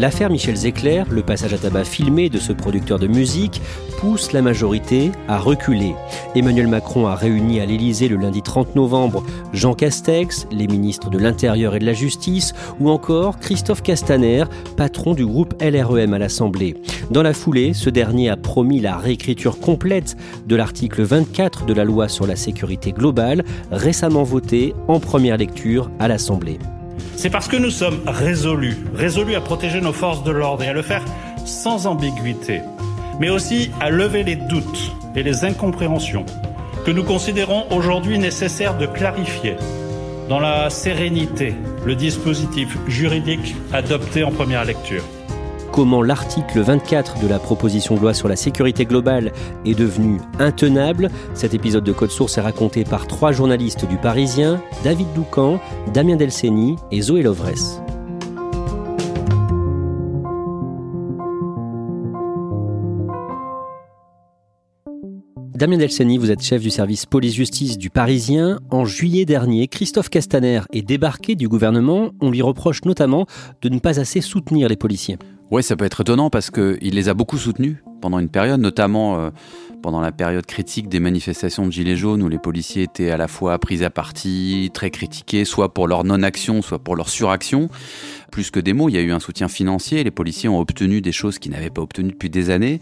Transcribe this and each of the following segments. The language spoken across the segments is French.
L'affaire Michel Zecler, le passage à tabac filmé de ce producteur de musique, pousse la majorité à reculer. Emmanuel Macron a réuni à l'Élysée le lundi 30 novembre Jean Castex, les ministres de l'Intérieur et de la Justice, ou encore Christophe Castaner, patron du groupe LREM à l'Assemblée. Dans la foulée, ce dernier a promis la réécriture complète de l'article 24 de la loi sur la sécurité globale, récemment voté en première lecture à l'Assemblée. C'est parce que nous sommes résolus, résolus à protéger nos forces de l'ordre et à le faire sans ambiguïté, mais aussi à lever les doutes et les incompréhensions que nous considérons aujourd'hui nécessaire de clarifier dans la sérénité le dispositif juridique adopté en première lecture comment l'article 24 de la proposition de loi sur la sécurité globale est devenu intenable. Cet épisode de Code Source est raconté par trois journalistes du Parisien, David Doucan, Damien Delceni et Zoé Lovresse. Damien Delceni, vous êtes chef du service police-justice du Parisien. En juillet dernier, Christophe Castaner est débarqué du gouvernement. On lui reproche notamment de ne pas assez soutenir les policiers. Oui, ça peut être étonnant parce qu'il les a beaucoup soutenus pendant une période, notamment euh, pendant la période critique des manifestations de Gilets jaunes où les policiers étaient à la fois pris à partie, très critiqués, soit pour leur non-action, soit pour leur suraction plus que des mots, il y a eu un soutien financier, les policiers ont obtenu des choses qu'ils n'avaient pas obtenues depuis des années.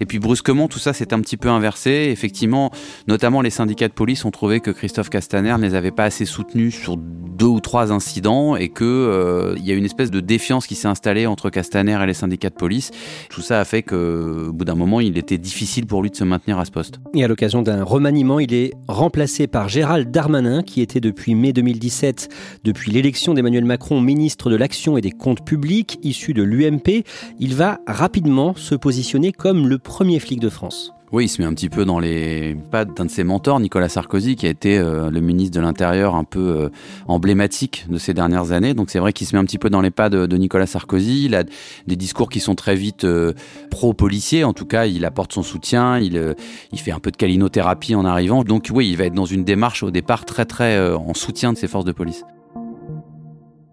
Et puis brusquement, tout ça s'est un petit peu inversé. Effectivement, notamment les syndicats de police ont trouvé que Christophe Castaner ne les avait pas assez soutenus sur deux ou trois incidents et que euh, il y a une espèce de défiance qui s'est installée entre Castaner et les syndicats de police. Tout ça a fait que, bout d'un moment, il était difficile pour lui de se maintenir à ce poste. Et à l'occasion d'un remaniement, il est remplacé par Gérald Darmanin, qui était depuis mai 2017, depuis l'élection d'Emmanuel Macron, ministre de l'Action et des comptes publics issus de l'UMP, il va rapidement se positionner comme le premier flic de France. Oui, il se met un petit peu dans les pas d'un de ses mentors, Nicolas Sarkozy, qui a été euh, le ministre de l'Intérieur un peu euh, emblématique de ces dernières années. Donc c'est vrai qu'il se met un petit peu dans les pas de, Nicolas Sarkozy. Il a des discours qui sont très vite euh, pro-policiers. En tout cas, il apporte son soutien. Il, il fait un peu de calinothérapie en arrivant. Donc oui, il va être dans une démarche au départ très très en soutien de ses forces de police.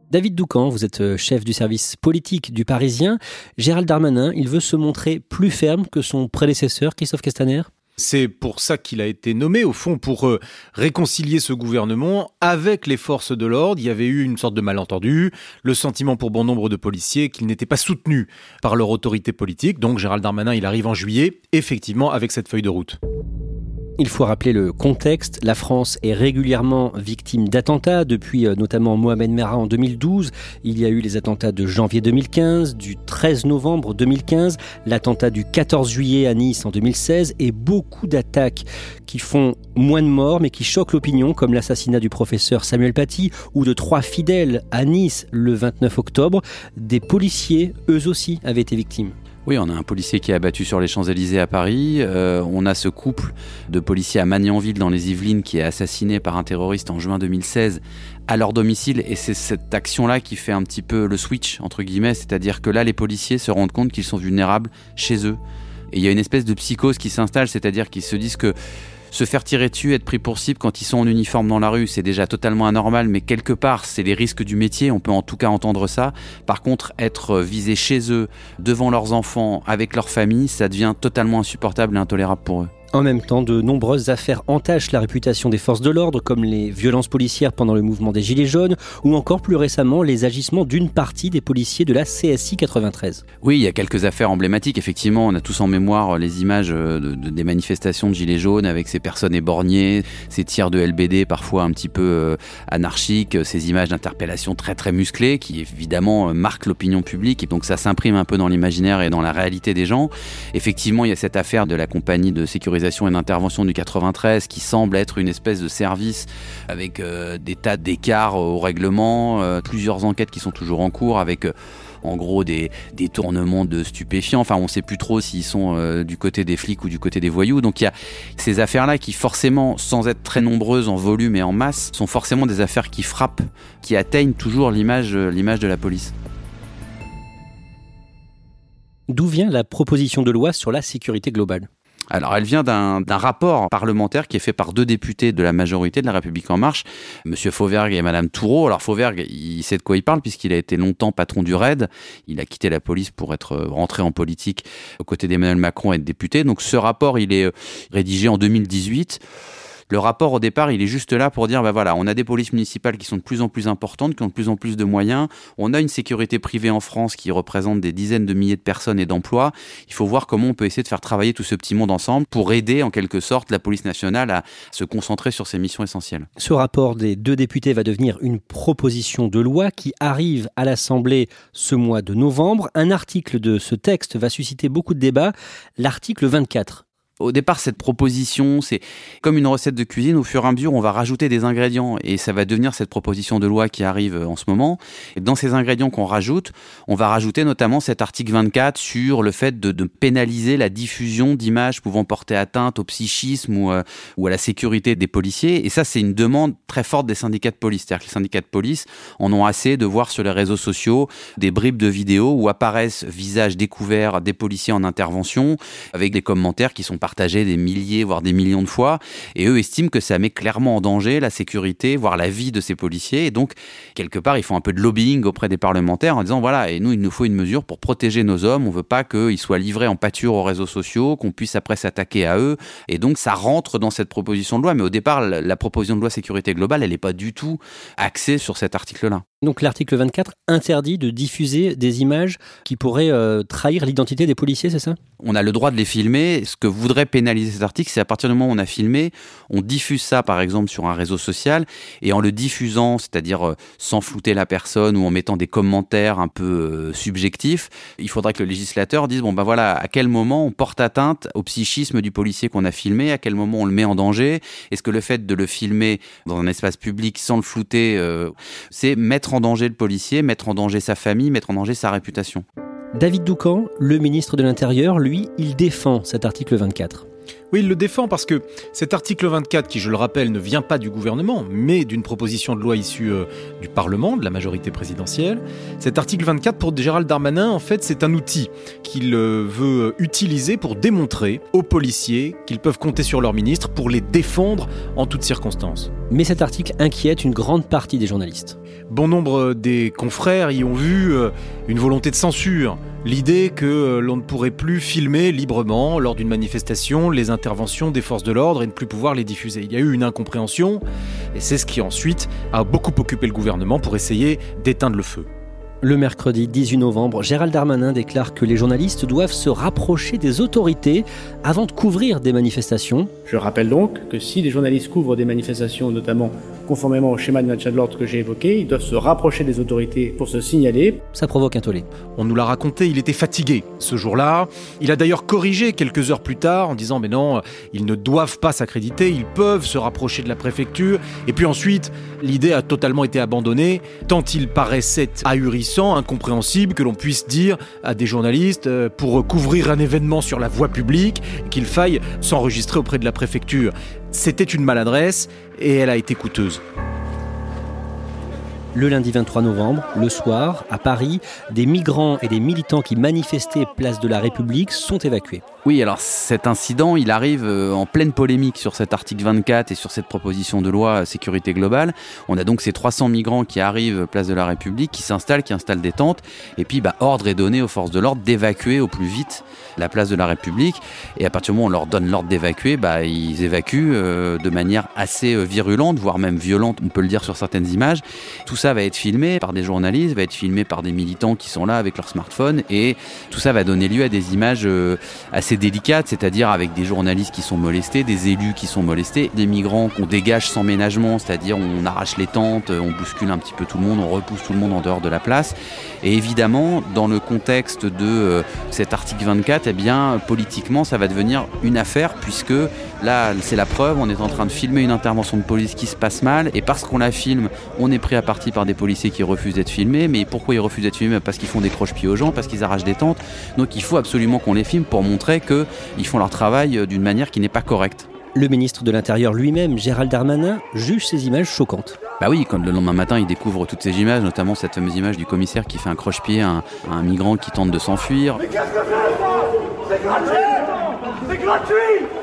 David Doucan, vous êtes euh, chef du service politique du Parisien. Gérald Darmanin, il veut se montrer plus ferme que son prédécesseur, Christophe Castaner? C'est pour ça qu'il a été nommé, au fond, pour euh, réconcilier ce gouvernement avec les forces de l'ordre. Il y avait eu une sorte de malentendu, le sentiment pour bon nombre de policiers qu'ils n'étaient pas soutenus par leur autorité politique. Donc Gérald Darmanin, il arrive en juillet, effectivement, avec cette feuille de route. Il faut rappeler le contexte. La France est régulièrement victime d'attentats depuis euh, notamment Mohamed Merah en 2012. Il y a eu les attentats de janvier 2015, du 13 novembre 2015, l'attentat du 14 juillet à Nice en 2016 et beaucoup d'attaques qui font moins de morts mais qui choquent l'opinion comme l'assassinat du professeur Samuel Paty ou de trois fidèles à Nice le 29 octobre. Des policiers, eux aussi, avaient été victimes. Oui, on a un policier qui est abattu sur les Champs-Élysées à Paris. Euh, on a ce couple de policiers à Magnanville dans les Yvelines qui est assassiné par un terroriste en juin 2016 à leur domicile. Et c'est cette action-là qui fait un petit peu le switch, entre guillemets. C'est-à-dire que là, les policiers se rendent compte qu'ils sont vulnérables chez eux. Et il y a une espèce de psychose qui s'installe, c'est-à-dire qu'ils se disent que Se faire tirer dessus, être pris pour cible quand ils sont en uniforme dans la rue, c'est déjà totalement anormal, mais quelque part, c'est les risques du métier, on peut en tout cas entendre ça. Par contre, être visé chez eux, devant leurs enfants, avec leur famille, ça devient totalement insupportable et intolérable pour eux. En même temps, de nombreuses affaires entachent la réputation des forces de l'ordre, comme les violences policières pendant le mouvement des Gilets jaunes, ou encore plus récemment les agissements d'une partie des policiers de la CSI 93. Oui, il y a quelques affaires emblématiques. Effectivement, on a tous en mémoire les images de, des manifestations de Gilets jaunes avec ces personnes éborgnées, ces tirs de LBD parfois un petit peu euh, anarchiques, ces images d'interpellation très très musclées qui évidemment euh, marquent l'opinion publique et donc ça s'imprime un peu dans l'imaginaire et dans la réalité des gens. Effectivement, il y a cette affaire de la compagnie de sécurité et d'intervention du 93 qui semble être une espèce de service avec euh, des tas d'écarts au règlement, euh, plusieurs enquêtes qui sont toujours en cours avec euh, en gros des détournements de stupéfiants. Enfin, on ne sait plus trop s'ils sont du côté des flics ou du côté des voyous. Donc il y a ces affaires-là qui forcément, sans être très nombreuses en volume et en masse, sont forcément des affaires qui frappent, qui atteignent toujours l'image, l'image de la police. D'où vient la proposition de loi sur la sécurité globale? Alors, elle vient d'un rapport parlementaire qui est fait par deux députés de la majorité de la République En Marche, Monsieur Fauvergue et Madame Toureau. Alors, Fauvergue, il sait de quoi il parle puisqu'il a été longtemps patron du RAID. Il a quitté la police pour être rentré en politique aux côtés d'Emmanuel Macron et de député. Donc, ce rapport, il est euh, rédigé en 2018. Le rapport au départ, il est juste là pour dire, bah voilà, on a des polices municipales qui sont de plus en plus importantes, qui ont de plus en plus de moyens. On a une sécurité privée en France qui représente des dizaines de milliers de personnes et d'emplois. Il faut voir comment on peut essayer de faire travailler tout ce petit monde ensemble pour aider en quelque sorte la police nationale à se concentrer sur ses missions essentielles. Ce rapport des deux députés va devenir une proposition de loi qui arrive à l'Assemblée ce mois de novembre. Un article de ce texte va susciter beaucoup de débats, l'article 24 au départ, cette proposition, c'est comme une recette de cuisine. Au fur et à mesure, on va rajouter des ingrédients et ça va devenir cette proposition de loi qui arrive euh, en ce moment. Et dans ces ingrédients qu'on rajoute, on va rajouter notamment cet article 24 sur le fait de, pénaliser la diffusion d'images pouvant porter atteinte au psychisme ou, euh, ou, à la sécurité des policiers. Et ça, c'est une demande très forte des syndicats de police. C'est-à-dire que les syndicats de police en ont assez de voir sur les réseaux sociaux des bribes de vidéos où apparaissent visages découverts des policiers en intervention avec des commentaires qui sont partagé des milliers, voire des millions de fois. Et eux estiment que ça met clairement en danger la sécurité, voire la vie de ces policiers. Et donc, quelque part, ils font un peu de lobbying auprès des parlementaires en disant voilà, et nous, il nous faut une mesure pour protéger nos hommes. On veut pas qu'ils soient livrés en pâture aux réseaux sociaux, qu'on puisse après s'attaquer à eux. Et donc, ça rentre dans cette proposition de loi. Mais au départ, la proposition de loi sécurité globale, elle n'est pas du tout axée sur cet article-là. Donc l'article 24 interdit de diffuser des images qui pourraient euh, trahir l'identité des policiers, c'est ça? On a le droit de les filmer. Ce que voudrait pénaliser cet article, c'est à partir du moment où on a filmé, on diffuse ça par exemple sur un réseau social et en le diffusant, c'est-à-dire euh, sans flouter la personne ou en mettant des commentaires un peu euh, subjectifs, il faudrait que le législateur dise bon ben voilà à quel moment on porte atteinte au psychisme du policier qu'on a filmé, à quel moment on le met en danger? Est-ce que le fait de le filmer dans un espace public sans le flouter, c'est mettre en danger le policier, mettre en danger sa famille, mettre en danger sa réputation. David Doucan, le ministre de l'Intérieur, lui, il défend cet article 24. Oui, il le défend parce que cet article 24, qui je le rappelle ne vient pas du gouvernement, mais d'une proposition de loi issue euh, du Parlement, de la majorité présidentielle, cet article 24 pour Gérald Darmanin, en fait, c'est un outil qu'il euh, veut utiliser pour démontrer aux policiers qu'ils peuvent compter sur leur ministre pour les défendre en toutes circonstances. Mais cet article inquiète une grande partie des journalistes. Bon nombre des confrères y ont vu euh, une volonté de censure, l'idée que l'on ne pourrait plus filmer librement lors d'une manifestation les interventions des forces de l'ordre et ne plus pouvoir les diffuser. Il y a eu une incompréhension et c'est ce qui ensuite a beaucoup occupé le gouvernement pour essayer d'éteindre le feu. Le mercredi 18 novembre, Gérald Darmanin déclare que les journalistes doivent se rapprocher des autorités avant de couvrir des manifestations. Je rappelle donc que si les journalistes couvrent des manifestations, notamment conformément au schéma de maintien de l'ordre que j'ai évoqué, ils doivent se rapprocher des autorités pour se signaler. Ça provoque un tollé. On nous l'a raconté, il était fatigué ce jour-là. Il a d'ailleurs corrigé quelques heures plus tard en disant mais non, ils ne doivent pas s'accréditer, ils peuvent se rapprocher de la préfecture. Et puis ensuite, l'idée a totalement été abandonnée, tant il paraissait ahurissant, incompréhensible que l'on puisse dire à des journalistes euh, pour couvrir un événement sur la voie publique qu'il faille s'enregistrer auprès de la préfecture. C'était une maladresse et elle a été coûteuse. Le lundi 23 novembre, le soir, à Paris, des migrants et des militants qui manifestaient place de la République sont évacués. Oui, alors cet incident, il arrive euh, en pleine polémique sur cet article 24 et sur cette proposition de loi sécurité globale. On a donc ces 300 migrants qui arrivent place de la République, qui s'installent, qui installent des tentes, et puis bah, ordre est donné aux forces de l'ordre d'évacuer au plus vite la place de la République. Et à partir du moment où on leur donne l'ordre d'évacuer, bah, ils évacuent euh, de manière assez euh, virulente, voire même violente, on peut le dire sur certaines images. Tout ça va être filmé par des journalistes, va être filmé par des militants qui sont là avec leur smartphone, et tout ça va donner lieu à des images assez délicate, c'est-à-dire avec des journalistes qui sont molestés, des élus qui sont molestés, des migrants qu'on dégage sans ménagement, c'est-à-dire on arrache les tentes, on bouscule un petit peu tout le monde, on repousse tout le monde en dehors de la place. Et évidemment, dans le contexte de euh, cet article 24, eh bien, politiquement, ça va devenir une affaire puisque là, c'est la preuve, on est en train de filmer une intervention de police qui se passe mal et parce qu'on la filme, on est pris à partie par des policiers qui refusent d'être filmés. Mais pourquoi ils refusent d'être filmés? Parce qu'ils font des croche-pieds aux gens, parce qu'ils arrachent des tentes. Donc il faut absolument qu'on les filme pour montrer qu'ils font leur travail euh, d'une manière qui n'est pas correcte. Le ministre de l'Intérieur lui-même, Gérald Darmanin, juge ces images choquantes. Bah oui, quand le lendemain matin, il découvre toutes ces images, notamment cette fameuse image du commissaire qui fait un croche-pied à, un migrant qui tente de s'enfuir.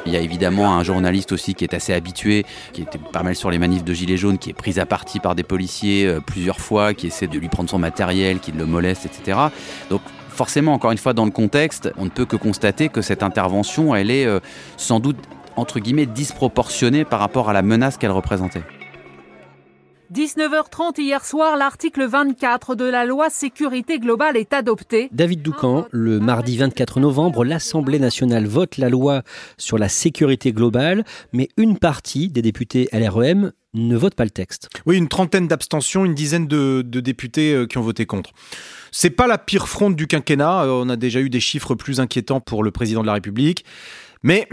Il y a évidemment un journaliste aussi qui est assez habitué, qui était pas mal sur les manifs de Gilets jaunes, qui est pris à partie par des policiers euh, plusieurs fois, qui essaie de lui prendre son matériel, qui le moleste, etc. Donc forcément, encore une fois, dans le contexte, on ne peut que constater que cette intervention, elle est euh, sans doute, entre guillemets, disproportionnée par rapport à la menace qu'elle représentait. 19h30 hier soir, l'article 24 de la loi sécurité globale est adopté. David Doucan, le mardi 24 novembre, l'Assemblée nationale vote la loi sur la sécurité globale, mais une partie des députés LREM ne vote pas le texte. Oui, une trentaine d'abstentions, une dizaine de, députés euh, qui ont voté contre. C'est pas la pire fronde du quinquennat. Euh, on a déjà eu des chiffres plus inquiétants pour le président de la République. Mais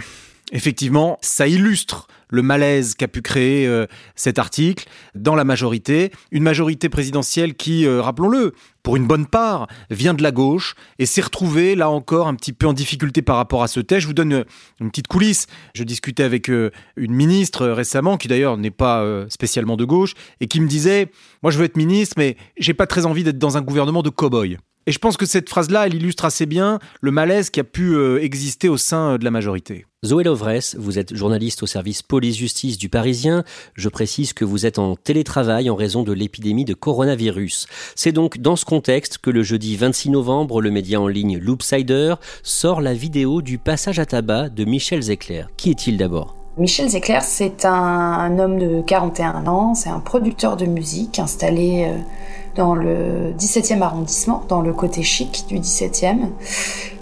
effectivement, ça illustre le malaise qu'a pu créer euh, cet article dans la majorité. Une majorité présidentielle qui, euh, rappelons-le, pour une bonne part, vient de la gauche et s'est retrouvée là encore un petit peu en difficulté par rapport à ce texte. Je vous donne une petite coulisse. Je discutais avec euh, une ministre récemment, qui d'ailleurs n'est pas spécialement de gauche, et qui me disait Moi je veux être ministre, mais j'ai pas très envie d'être dans un gouvernement de cow-boy. Et je pense que cette phrase-là, elle illustre assez bien le malaise qui a pu exister au sein de la majorité. Zoé Lovresse, vous êtes journaliste au service police-justice du Parisien. Je précise que vous êtes en télétravail en raison de l'épidémie de coronavirus. C'est donc dans ce contexte que le jeudi 26 novembre, le média en ligne Loopsider sort la vidéo du passage à tabac de Michel Zecler. Qui est-il d'abord? Michel Zecler, c'est un, homme de 41 ans, c'est un producteur de musique installé euh, dans le 17e arrondissement, dans le côté chic du 17e,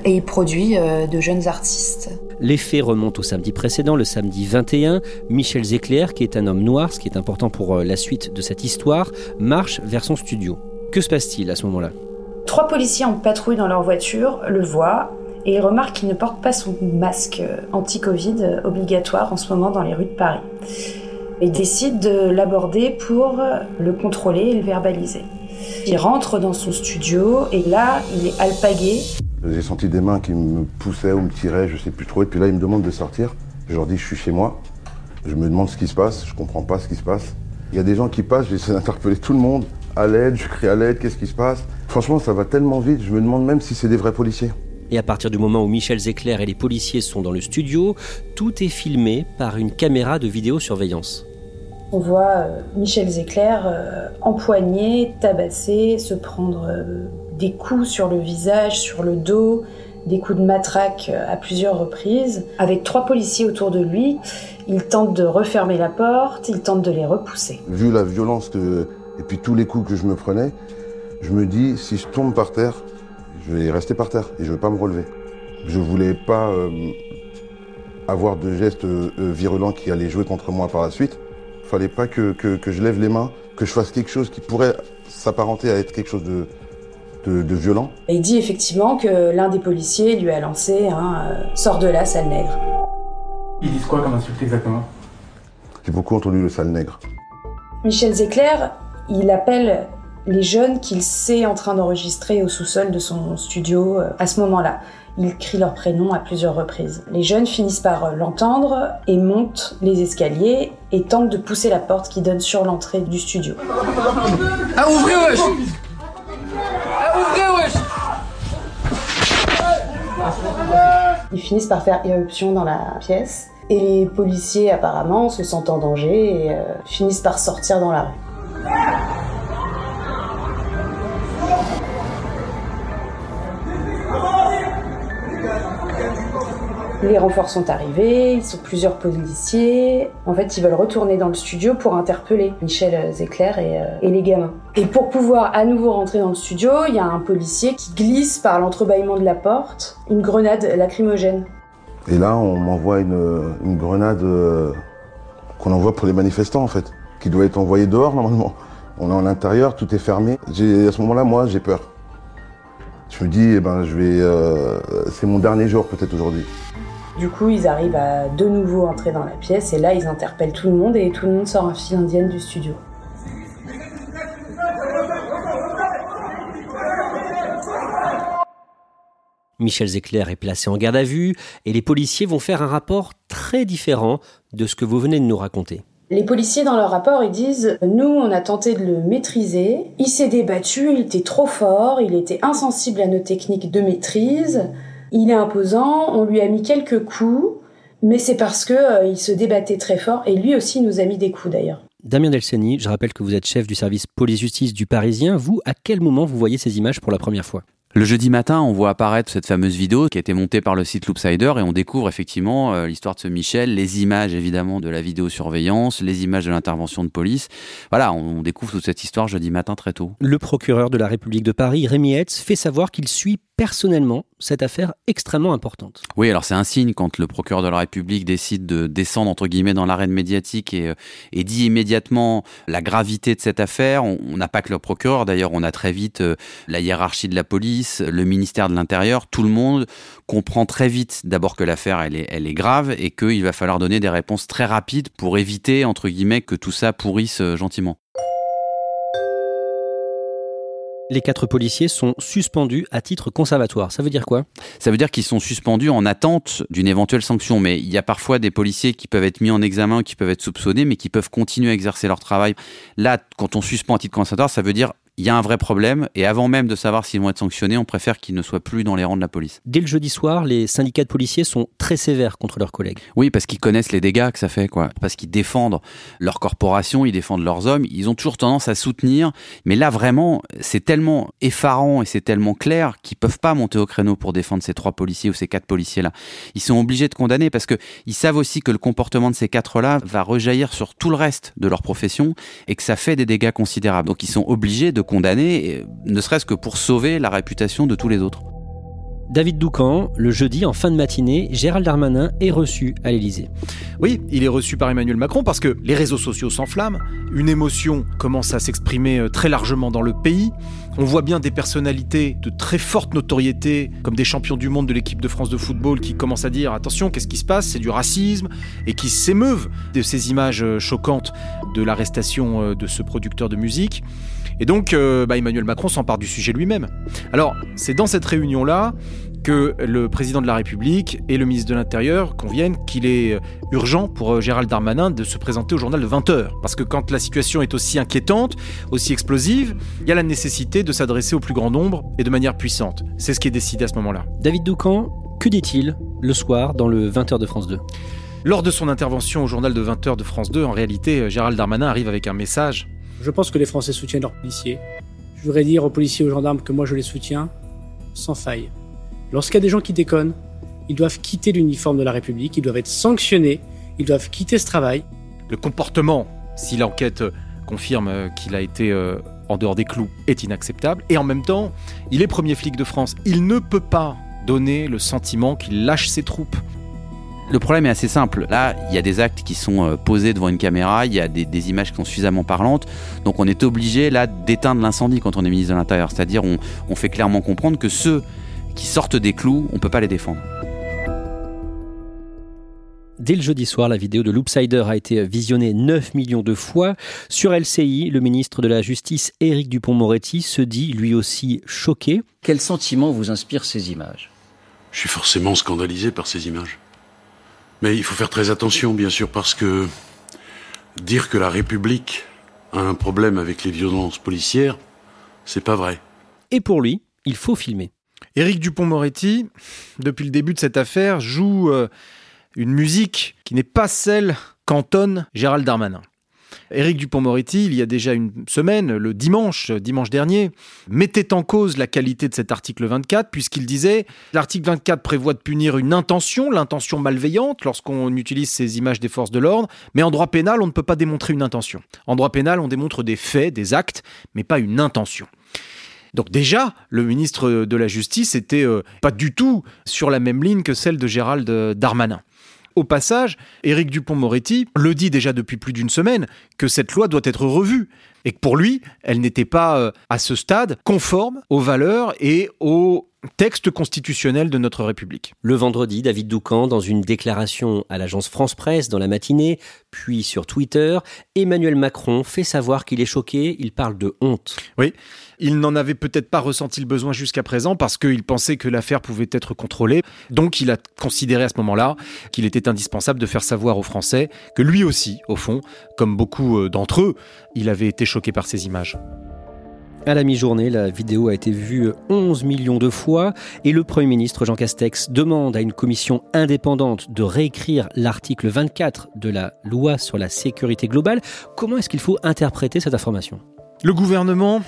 et il produit euh, de jeunes artistes. Les faits remontent au samedi précédent, le samedi 21. Michel Zecler, qui est un homme noir, ce qui est important pour euh, la suite de cette histoire, marche vers son studio. Que se passe-t-il à ce moment-là? Trois policiers en patrouille dans leur voiture le voient et ils remarquent qu'il ne porte pas son masque anti-Covid obligatoire en ce moment dans les rues de Paris. Ils décident de l'aborder pour le contrôler et le verbaliser. Il rentre dans son studio et là, il est alpagué. J'ai senti des mains qui me poussaient ou me tiraient, je sais plus trop. Et puis là, il me demande de sortir. Je leur dis, je suis chez moi. Je me demande ce qui se passe. Je comprends pas ce qui se passe. Il y a des gens qui passent, j'essaie d'interpeller tout le monde. À l'aide, je crie à l'aide, qu'est-ce qui se passe? Franchement, ça va tellement vite, je me demande même si c'est des vrais policiers. Et à partir du moment où Michel Zecler et les policiers sont dans le studio, tout est filmé par une caméra de vidéosurveillance. On voit euh, Michel Zecler euh, empoigner, tabasser, se prendre euh, des coups sur le visage, sur le dos, des coups de matraque à plusieurs reprises. Avec trois policiers autour de lui, il tente de refermer la porte, il tente de les repousser. Vu la violence et puis tous les coups que je me prenais, je me dis si je tombe par terre, je vais rester par terre et je ne vais pas me relever. Je voulais pas avoir de gestes virulents qui allaient jouer contre moi par la suite fallait pas que, que, je lève les mains, que je fasse quelque chose qui pourrait s'apparenter à être quelque chose de, de, violent. il dit effectivement que l'un des policiers lui a lancé un euh, sort de là, sale nègre. Ils disent quoi comme insulte exactement? J'ai beaucoup entendu le sale nègre. Michel Zecler, il appelle les jeunes qu'il sait en train d'enregistrer au sous-sol de son studio euh, à ce moment-là. Il crie leur prénom à plusieurs reprises. Les jeunes finissent par euh, l'entendre et montent les escaliers et tentent de pousser la porte qui donne sur l'entrée du studio. Ah, ouvrez, wesh Ah, ouvrez, wesh Ils finissent par faire éruption dans la pièce. Et les policiers, apparemment, se sentent en danger et euh, finissent par sortir dans la rue. Les renforts sont arrivés, ils sont plusieurs policiers. En fait, ils veulent retourner dans le studio pour interpeller Michel et, euh, et, les gamins. Et pour pouvoir à nouveau rentrer dans le studio, il y a un policier qui glisse par l'entrebâillement de la porte une grenade lacrymogène. Et là, on m'envoie une, une, grenade euh, qu'on envoie pour les manifestants, en fait, qui doit être envoyée dehors normalement. On est en intérieur, tout est fermé. À ce moment-là, moi, j'ai peur. Je me dis, eh ben, je vais, euh, c'est mon dernier jour peut-être aujourd'hui. Du coup, ils arrivent à de nouveau entrer dans la pièce et là, ils interpellent tout le monde et tout le monde sort en file indienne du studio. Michel Zecler est placé en garde à vue et les policiers vont faire un rapport très différent de ce que vous venez de nous raconter. Les policiers, dans leur rapport, ils disent Nous, on a tenté de le maîtriser. Il s'est débattu, il était trop fort, il était insensible à nos techniques de maîtrise. Il est imposant, on lui a mis quelques coups, mais c'est parce que euh, il se débattait très fort et lui aussi nous a mis des coups d'ailleurs. Damien Delceni, je rappelle que vous êtes chef du service police-justice du Parisien. Vous, à quel moment vous voyez ces images pour la première fois? Le jeudi matin, on voit apparaître cette fameuse vidéo qui a été montée par le site Loopsider et on découvre effectivement euh, l'histoire de ce Michel, les images évidemment de la vidéosurveillance, les images de l'intervention de police. Voilà, on découvre toute cette histoire jeudi matin très tôt. Le procureur de la République de Paris, Rémi Hetz, fait savoir qu'il suit personnellement cette affaire extrêmement importante. Oui, alors c'est un signe quand le procureur de la République décide de descendre entre guillemets dans l'arène médiatique et, euh, et, dit immédiatement la gravité de cette affaire. On n'a pas que le procureur, d'ailleurs, on a très vite euh, la hiérarchie de la police, le ministère de l'Intérieur, tout le monde comprend très vite d'abord que l'affaire elle est, elle est grave et qu'il va falloir donner des réponses très rapides pour éviter entre guillemets que tout ça pourrisse euh, gentiment. les quatre policiers sont suspendus à titre conservatoire. Ça veut dire quoi? Ça veut dire qu'ils sont suspendus en attente d'une éventuelle sanction. Mais il y a parfois des policiers qui peuvent être mis en examen, qui peuvent être soupçonnés, mais qui peuvent continuer à exercer leur travail. Là, quand on suspend à titre conservatoire, ça veut dire il y a un vrai problème et avant même de savoir s'ils vont être sanctionnés, on préfère qu'ils ne soient plus dans les rangs de la police. Dès le jeudi soir, les syndicats de policiers sont très sévères contre leurs collègues. Oui, parce qu'ils connaissent les dégâts que ça fait, quoi. Parce qu'ils défendent leur corporation, ils défendent leurs hommes, ils ont toujours tendance à soutenir. Mais là, vraiment, c'est tellement effarant et c'est tellement clair qu'ils peuvent pas monter au créneau pour défendre ces trois policiers ou ces quatre policiers-là. Ils sont obligés de condamner parce que ils savent aussi que le comportement de ces quatre-là va rejaillir sur tout le reste de leur profession et que ça fait des dégâts considérables. Donc ils sont obligés de condamné, ne serait-ce que pour sauver la réputation de tous les autres. David Doucan, le jeudi en fin de matinée, Gérald Darmanin est reçu à l'Élysée. Oui, il est reçu par Emmanuel Macron parce que les réseaux sociaux s'enflamment, une émotion commence à s'exprimer euh, très largement dans le pays. On voit bien des personnalités de très forte notoriété, comme des champions du monde de l'équipe de France de football, qui commencent à dire attention, qu'est-ce qui se passe? C'est du racisme, et qui s'émeuvent de ces images euh, choquantes de l'arrestation euh, de ce producteur de musique. Et donc, euh, bah, Emmanuel Macron s'empare du sujet lui-même. Alors, c'est dans cette réunion-là que le président de la République et le ministre de l'Intérieur conviennent qu'il est euh, urgent pour euh, Gérald Darmanin de se présenter au journal de 20h. Parce que quand la situation est aussi inquiétante, aussi explosive, il y a la nécessité de s'adresser au plus grand nombre et de manière puissante. C'est ce qui est décidé à ce moment-là. David Doucan, que dit-il le soir dans le 20h de France 2 Lors de son intervention au journal de 20h de France 2, en réalité, Gérald Darmanin arrive avec un message je pense que les Français soutiennent leurs policiers. Je voudrais dire aux policiers et aux gendarmes que moi je les soutiens sans faille. Lorsqu'il y a des gens qui déconnent, ils doivent quitter l'uniforme de la République, ils doivent être sanctionnés, ils doivent quitter ce travail. Le comportement, si l'enquête confirme qu'il a été euh, en dehors des clous, est inacceptable. Et en même temps, il est premier flic de France. Il ne peut pas donner le sentiment qu'il lâche ses troupes. Le problème est assez simple. Là, il y a des actes qui sont euh, posés devant une caméra, il y a des, images qui sont suffisamment parlantes. Donc on est obligé là d'éteindre l'incendie quand on est ministre de l'Intérieur. C'est-à-dire on, on fait clairement comprendre que ceux qui sortent des clous, on ne peut pas les défendre. Dès le jeudi soir, la vidéo de Loopsider a été visionnée 9 millions de fois. Sur LCI, le ministre de la Justice, Éric Dupont-Moretti, se dit lui aussi choqué. Quel sentiment vous inspirent ces images? Je suis forcément scandalisé par ces images. Mais il faut faire très attention, bien sûr, parce que dire que la République a un problème avec les violences policières, c'est pas vrai. Et pour lui, il faut filmer. Éric Dupont-Moretti, depuis le début de cette affaire, joue euh, une musique qui n'est pas celle qu'entonne Gérald Darmanin. Éric Dupont-Moretti, il y a déjà une semaine, le dimanche, dimanche dernier, mettait en cause la qualité de cet article 24, puisqu'il disait l'article 24 prévoit de punir une intention, l'intention malveillante, lorsqu'on utilise ces images des forces de l'ordre, mais en droit pénal, on ne peut pas démontrer une intention. En droit pénal, on démontre des faits, des actes, mais pas une intention. Donc déjà, le ministre de la Justice était euh, pas du tout sur la même ligne que celle de Gérald Darmanin. Au passage, Éric Dupont-Moretti le dit déjà depuis plus d'une semaine que cette loi doit être revue et que pour lui, elle n'était pas euh, à ce stade conforme aux valeurs et aux texte constitutionnel de notre République. Le vendredi, David Doucan, dans une déclaration à l'agence France Presse dans la matinée, puis sur Twitter, Emmanuel Macron fait savoir qu'il est choqué, il parle de honte. Oui, il n'en avait peut-être pas ressenti le besoin jusqu'à présent parce qu'il pensait que l'affaire pouvait être contrôlée. Donc il a considéré à ce moment-là qu'il était indispensable de faire savoir aux Français que lui aussi, au fond, comme beaucoup euh, d'entre eux, il avait été choqué par ces images. À la mi-journée, la vidéo a été vue 11 millions de fois et le Premier ministre Jean Castex demande à une commission indépendante de réécrire l'article 24 de la loi sur la sécurité globale. Comment est-ce qu'il faut interpréter cette information? Le gouvernement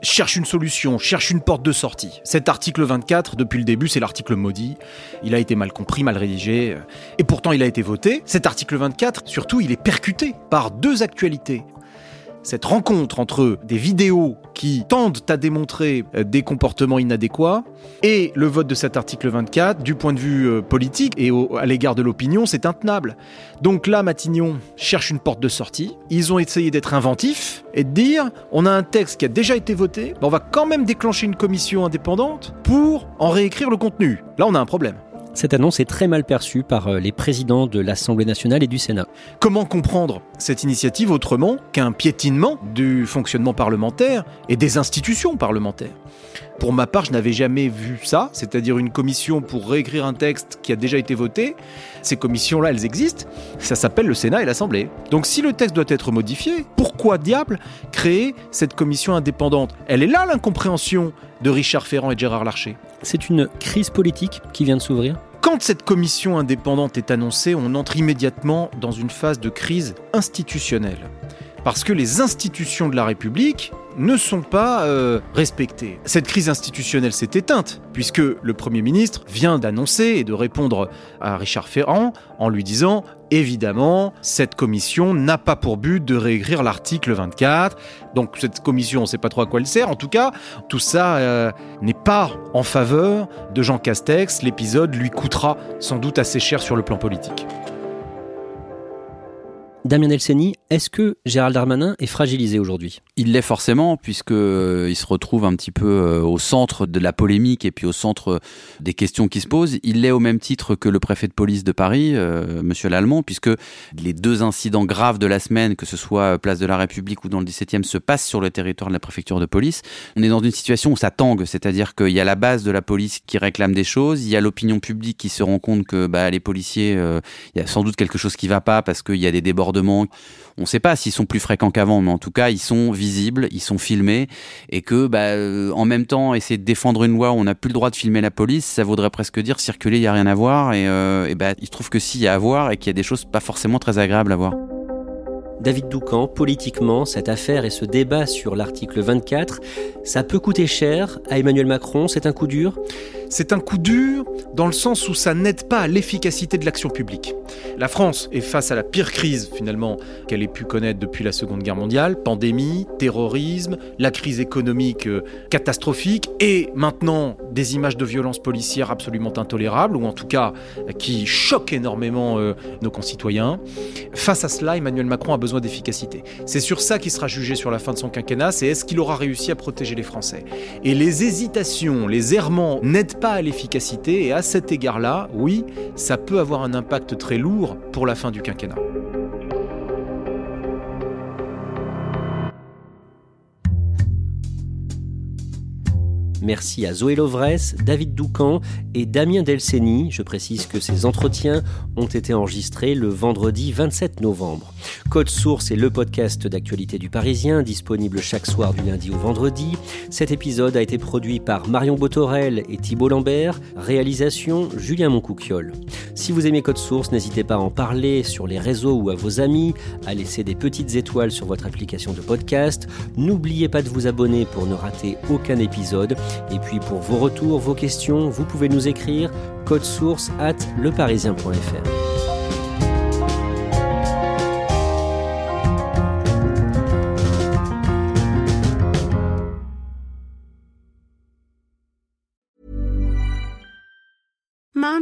cherche une solution, cherche une porte de sortie. Cet article 24, depuis le début, c'est l'article maudit. Il a été mal compris, mal rédigé, et pourtant il a été voté. Cet article 24, surtout, il est percuté par deux actualités cette rencontre entre des vidéos qui tendent à démontrer euh, des comportements inadéquats et le vote de cet article 24, du point de vue euh, politique et à l'égard de l'opinion, c'est intenable. Donc là, Matignon cherche une porte de sortie. Ils ont essayé d'être inventifs et de dire on a un texte qui a déjà été voté, on va quand même déclencher une commission indépendante pour en réécrire le contenu. Là, on a un problème. Cette annonce est très mal perçue par euh, les présidents de l'Assemblée nationale et du Sénat. Comment comprendre cette initiative autrement qu'un piétinement du fonctionnement parlementaire et des institutions parlementaires pour ma part, je n'avais jamais vu ça, c'est-à-dire une commission pour réécrire un texte qui a déjà été voté. Ces commissions-là, elles existent. Ça s'appelle le Sénat et l'Assemblée. Donc si le texte doit être modifié, pourquoi diable créer cette commission indépendante? Elle est là l'incompréhension de Richard Ferrand et Gérard Larcher. C'est une crise politique qui vient de s'ouvrir quand cette commission indépendante est annoncée, on entre immédiatement dans une phase de crise institutionnelle. Parce que les institutions de la République ne sont pas euh, respectées. Cette crise institutionnelle s'est éteinte, puisque le Premier ministre vient d'annoncer et de répondre à Richard Ferrand en lui disant Évidemment, cette commission n'a pas pour but de réécrire l'article 24. Donc cette commission, on ne sait pas trop à quoi elle sert. En tout cas, tout ça euh, n'est pas en faveur de Jean Castex. L'épisode lui coûtera sans doute assez cher sur le plan politique. Damien Elseni, est-ce que Gérald Darmanin est fragilisé aujourd'hui? Il l'est forcément, puisqu'il euh, se retrouve un petit peu euh, au centre de la polémique et puis au centre des questions qui se posent. Il l'est au même titre que le préfet de police de Paris, euh, Monsieur Lallemand, puisque les deux incidents graves de la semaine, que ce soit place de la République ou dans le 17e, se passent sur le territoire de la préfecture de police. On est dans une situation où ça tangue, c'est-à-dire qu'il y a la base de la police qui réclame des choses, il y a l'opinion publique qui se rend compte que bah, les policiers, il y a sans doute quelque chose qui va pas parce qu'il y a des débordements on ne sait pas s'ils sont plus fréquents qu'avant, mais en tout cas, ils sont visibles, ils sont filmés, et que, bah, euh, en même temps, essayer de défendre une loi où on n'a plus le droit de filmer la police, ça voudrait presque dire circuler, il n'y a rien à voir, et, euh, bah, il se trouve que si, il y a à voir, et qu'il y a des choses pas forcément très agréables à voir. David Doucan, politiquement, cette affaire et ce débat sur l'article 24, ça peut coûter cher à Emmanuel Macron, c'est un coup dur? C'est un coup dur dans le sens où ça n'aide pas à l'efficacité de l'action publique. La France est face à la pire crise finalement qu'elle ait pu connaître depuis la Seconde Guerre mondiale, pandémie, terrorisme, la crise économique euh, catastrophique et maintenant des images de violences policières absolument intolérables ou en tout cas qui choquent énormément euh, nos concitoyens. Face à cela, Emmanuel Macron a besoin d'efficacité. C'est sur ça qu'il sera jugé sur la fin de son quinquennat, c'est est-ce qu'il aura réussi à protéger les Français. Et les hésitations, les errements n'aident pas à l'efficacité et à cet égard-là, oui, ça peut avoir un impact très lourd pour la fin du quinquennat. Merci à Zoé Lovresse, David Doucan et Damien Delceni. Je précise que ces entretiens ont été enregistrés le vendredi 27 novembre. Code Source est le podcast d'actualité du Parisien, disponible chaque soir du lundi au vendredi. Cet épisode a été produit par Marion Botorel et Thibault Lambert. Réalisation Julien Moncouquiole. Si vous aimez Code Source, n'hésitez pas à en parler sur les réseaux ou à vos amis, à laisser des petites étoiles sur votre application de podcast. N'oubliez pas de vous abonner pour ne rater aucun épisode. Et puis pour vos retours, vos questions, vous pouvez nous écrire code source at leparisien.fr.